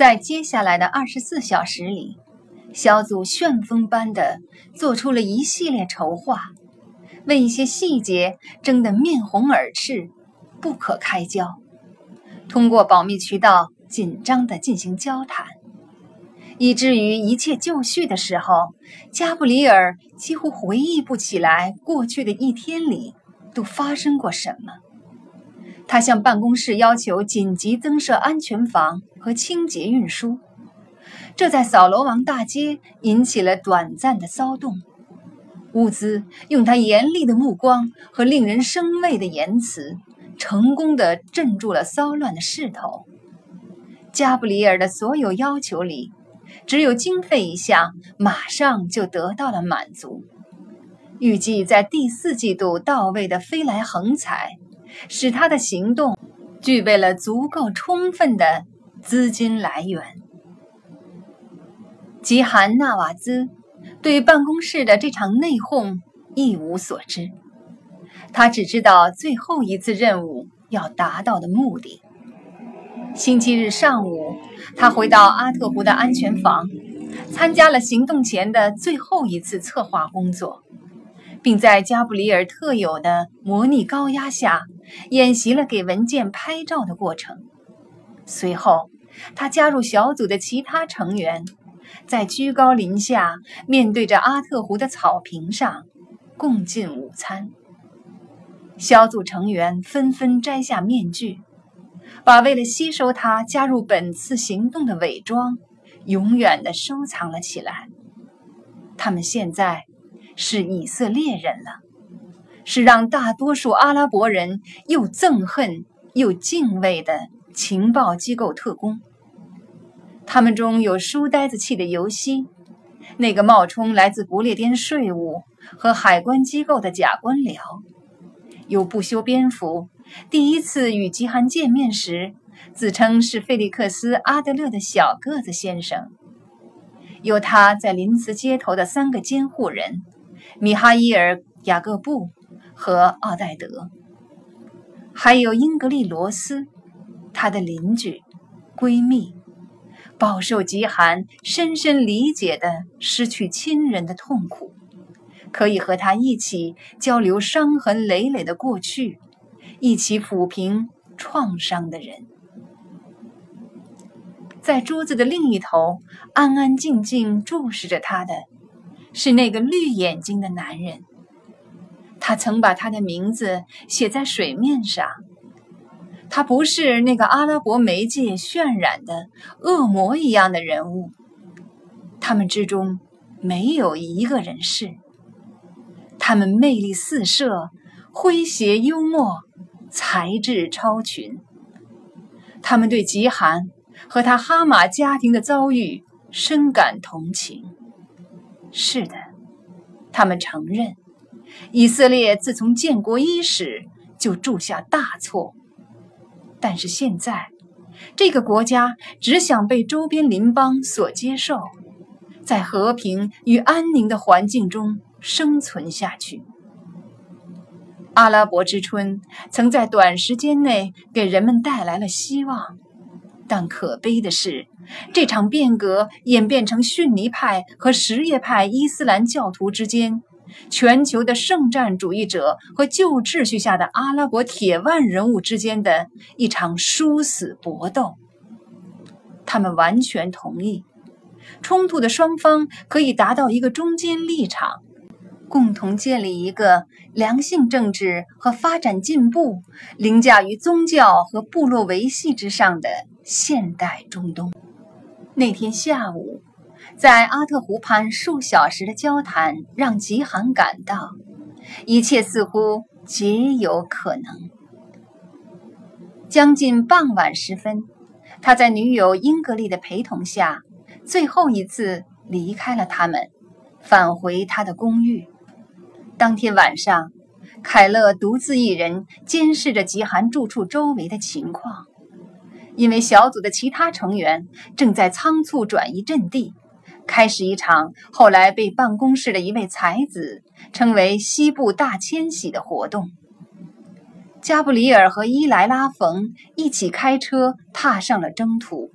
在接下来的二十四小时里，小组旋风般的做出了一系列筹划，为一些细节争得面红耳赤，不可开交。通过保密渠道紧张地进行交谈，以至于一切就绪的时候，加布里尔几乎回忆不起来过去的一天里都发生过什么。他向办公室要求紧急增设安全房和清洁运输，这在扫罗王大街引起了短暂的骚动。乌兹用他严厉的目光和令人生畏的言辞，成功地镇住了骚乱的势头。加布里尔的所有要求里，只有经费一项马上就得到了满足。预计在第四季度到位的飞来横财。使他的行动具备了足够充分的资金来源。吉罕纳瓦兹对办公室的这场内讧一无所知，他只知道最后一次任务要达到的目的。星期日上午，他回到阿特湖的安全房，参加了行动前的最后一次策划工作。并在加布里尔特有的模拟高压下演习了给文件拍照的过程。随后，他加入小组的其他成员，在居高临下面对着阿特湖的草坪上共进午餐。小组成员纷纷摘下面具，把为了吸收他加入本次行动的伪装永远地收藏了起来。他们现在。是以色列人了，是让大多数阿拉伯人又憎恨又敬畏的情报机构特工。他们中有书呆子气的尤西，那个冒充来自不列颠税务和海关机构的假官僚；有不修边幅，第一次与吉罕见面时自称是费利克斯·阿德勒的小个子先生；有他在林茨街头的三个监护人。米哈伊尔·雅各布和奥黛德，还有英格丽·罗斯，她的邻居、闺蜜，饱受极寒、深深理解的失去亲人的痛苦，可以和他一起交流伤痕累累的过去，一起抚平创伤的人。在桌子的另一头，安安静静注视着他的。是那个绿眼睛的男人，他曾把他的名字写在水面上。他不是那个阿拉伯媒介渲染的恶魔一样的人物，他们之中没有一个人是。他们魅力四射，诙谐幽默，才智超群。他们对极寒和他哈马家庭的遭遇深感同情。是的，他们承认，以色列自从建国伊始就铸下大错。但是现在，这个国家只想被周边邻邦所接受，在和平与安宁的环境中生存下去。阿拉伯之春曾在短时间内给人们带来了希望。但可悲的是，这场变革演变成逊尼派和什叶派伊斯兰教徒之间，全球的圣战主义者和旧秩序下的阿拉伯铁腕人物之间的一场殊死搏斗。他们完全同意，冲突的双方可以达到一个中间立场。共同建立一个良性政治和发展进步凌驾于宗教和部落维系之上的现代中东。那天下午，在阿特湖畔数小时的交谈让吉罕感到，一切似乎皆有可能。将近傍晚时分，他在女友英格丽的陪同下，最后一次离开了他们，返回他的公寓。当天晚上，凯勒独自一人监视着吉寒住处周围的情况，因为小组的其他成员正在仓促转移阵地，开始一场后来被办公室的一位才子称为“西部大迁徙”的活动。加布里尔和伊莱拉冯一起开车踏上了征途，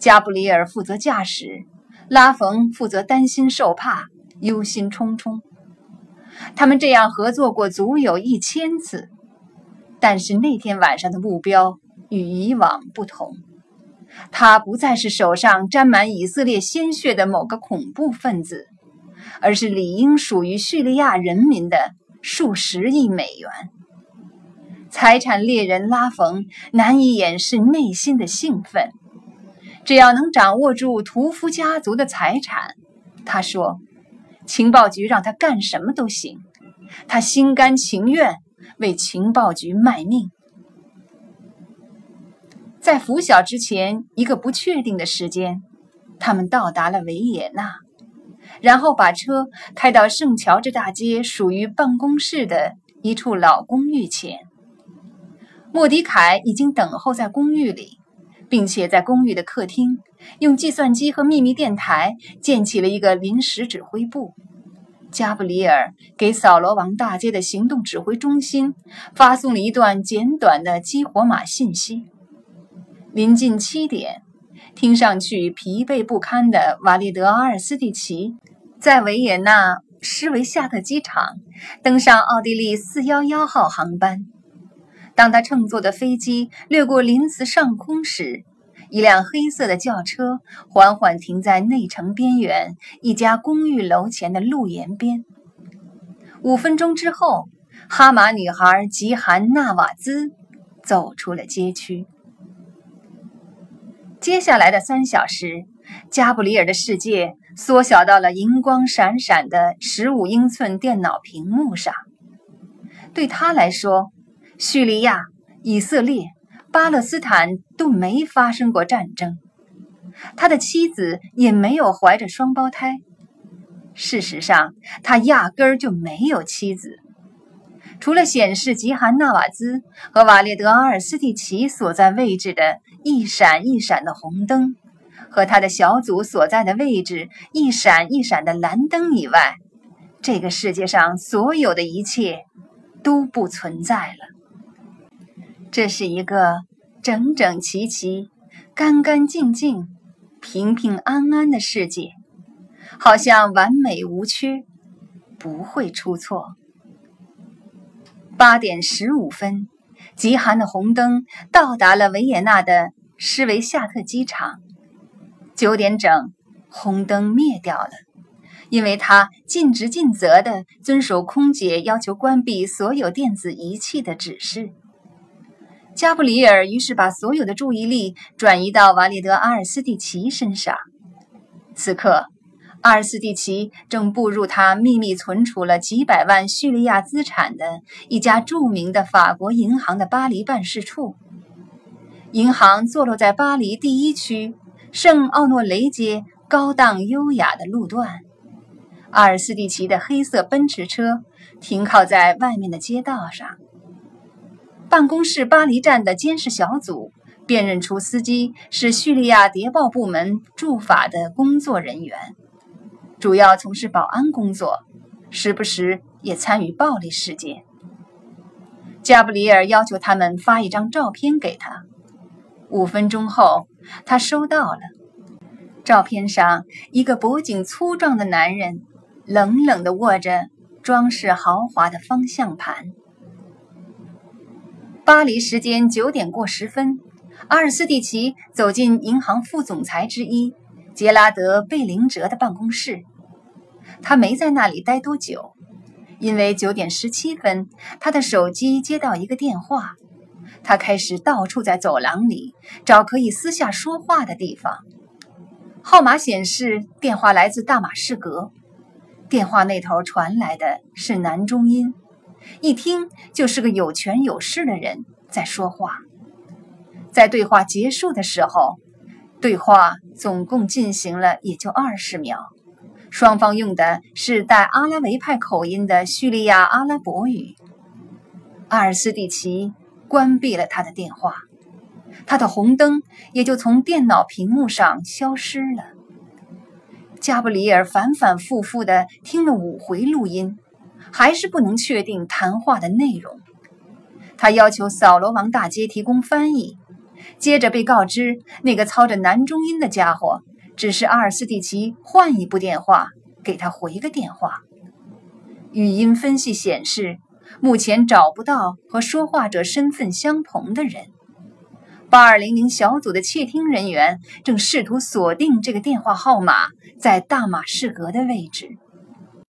加布里尔负责驾驶，拉冯负责担心受怕、忧心忡忡。他们这样合作过足有一千次，但是那天晚上的目标与以往不同。他不再是手上沾满以色列鲜血的某个恐怖分子，而是理应属于叙利亚人民的数十亿美元。财产猎人拉冯难以掩饰内心的兴奋。只要能掌握住屠夫家族的财产，他说，情报局让他干什么都行，他心甘情愿为情报局卖命。在拂晓之前一个不确定的时间，他们到达了维也纳，然后把车开到圣乔治大街属于办公室的一处老公寓前。莫迪凯已经等候在公寓里，并且在公寓的客厅用计算机和秘密电台建起了一个临时指挥部。加布里尔给扫罗王大街的行动指挥中心发送了一段简短的激活码信息。临近七点，听上去疲惫不堪的瓦利德阿尔斯蒂奇在维也纳施维夏特机场登上奥地利411号航班。当他乘坐的飞机掠过林茨上空时，一辆黑色的轿车缓缓停在内城边缘一家公寓楼前的路沿边。五分钟之后，哈马女孩吉韩纳瓦兹走出了街区。接下来的三小时，加布里尔的世界缩小到了银光闪闪的十五英寸电脑屏幕上。对他来说，叙利亚、以色列、巴勒斯坦都没发生过战争，他的妻子也没有怀着双胞胎。事实上，他压根儿就没有妻子。除了显示吉韩纳瓦兹和瓦列德阿尔斯蒂奇所在位置的一闪一闪的红灯，和他的小组所在的位置一闪一闪的蓝灯以外，这个世界上所有的一切都不存在了。这是一个整整齐齐、干干净净、平平安安的世界，好像完美无缺，不会出错。八点十五分，极寒的红灯到达了维也纳的施维夏特机场。九点整，红灯灭掉了，因为他尽职尽责地遵守空姐要求关闭所有电子仪器的指示。加布里尔于是把所有的注意力转移到瓦利德阿尔斯蒂奇身上。此刻。阿尔斯蒂奇正步入他秘密存储了几百万叙利亚资产的一家著名的法国银行的巴黎办事处。银行坐落在巴黎第一区圣奥诺雷街高档优雅的路段。阿尔斯蒂奇的黑色奔驰车停靠在外面的街道上。办公室巴黎站的监视小组辨认出司机是叙利亚谍报部门驻法的工作人员。主要从事保安工作，时不时也参与暴力事件。加布里尔要求他们发一张照片给他。五分钟后，他收到了。照片上，一个脖颈粗壮的男人冷冷地握着装饰豪华的方向盘。巴黎时间九点过十分，阿尔斯蒂奇走进银行副总裁之一杰拉德·贝林哲的办公室。他没在那里待多久，因为九点十七分，他的手机接到一个电话。他开始到处在走廊里找可以私下说话的地方。号码显示电话来自大马士革，电话那头传来的是男中音，一听就是个有权有势的人在说话。在对话结束的时候，对话总共进行了也就二十秒。双方用的是带阿拉维派口音的叙利亚阿拉伯语。阿尔斯蒂奇关闭了他的电话，他的红灯也就从电脑屏幕上消失了。加布里尔反反复复地听了五回录音，还是不能确定谈话的内容。他要求扫罗王大街提供翻译，接着被告知，那个操着男中音的家伙只是阿尔斯蒂奇换一部电话给他回个电话。语音分析显示，目前找不到和说话者身份相同的人。八二零零小组的窃听人员正试图锁定这个电话号码在大马士革的位置。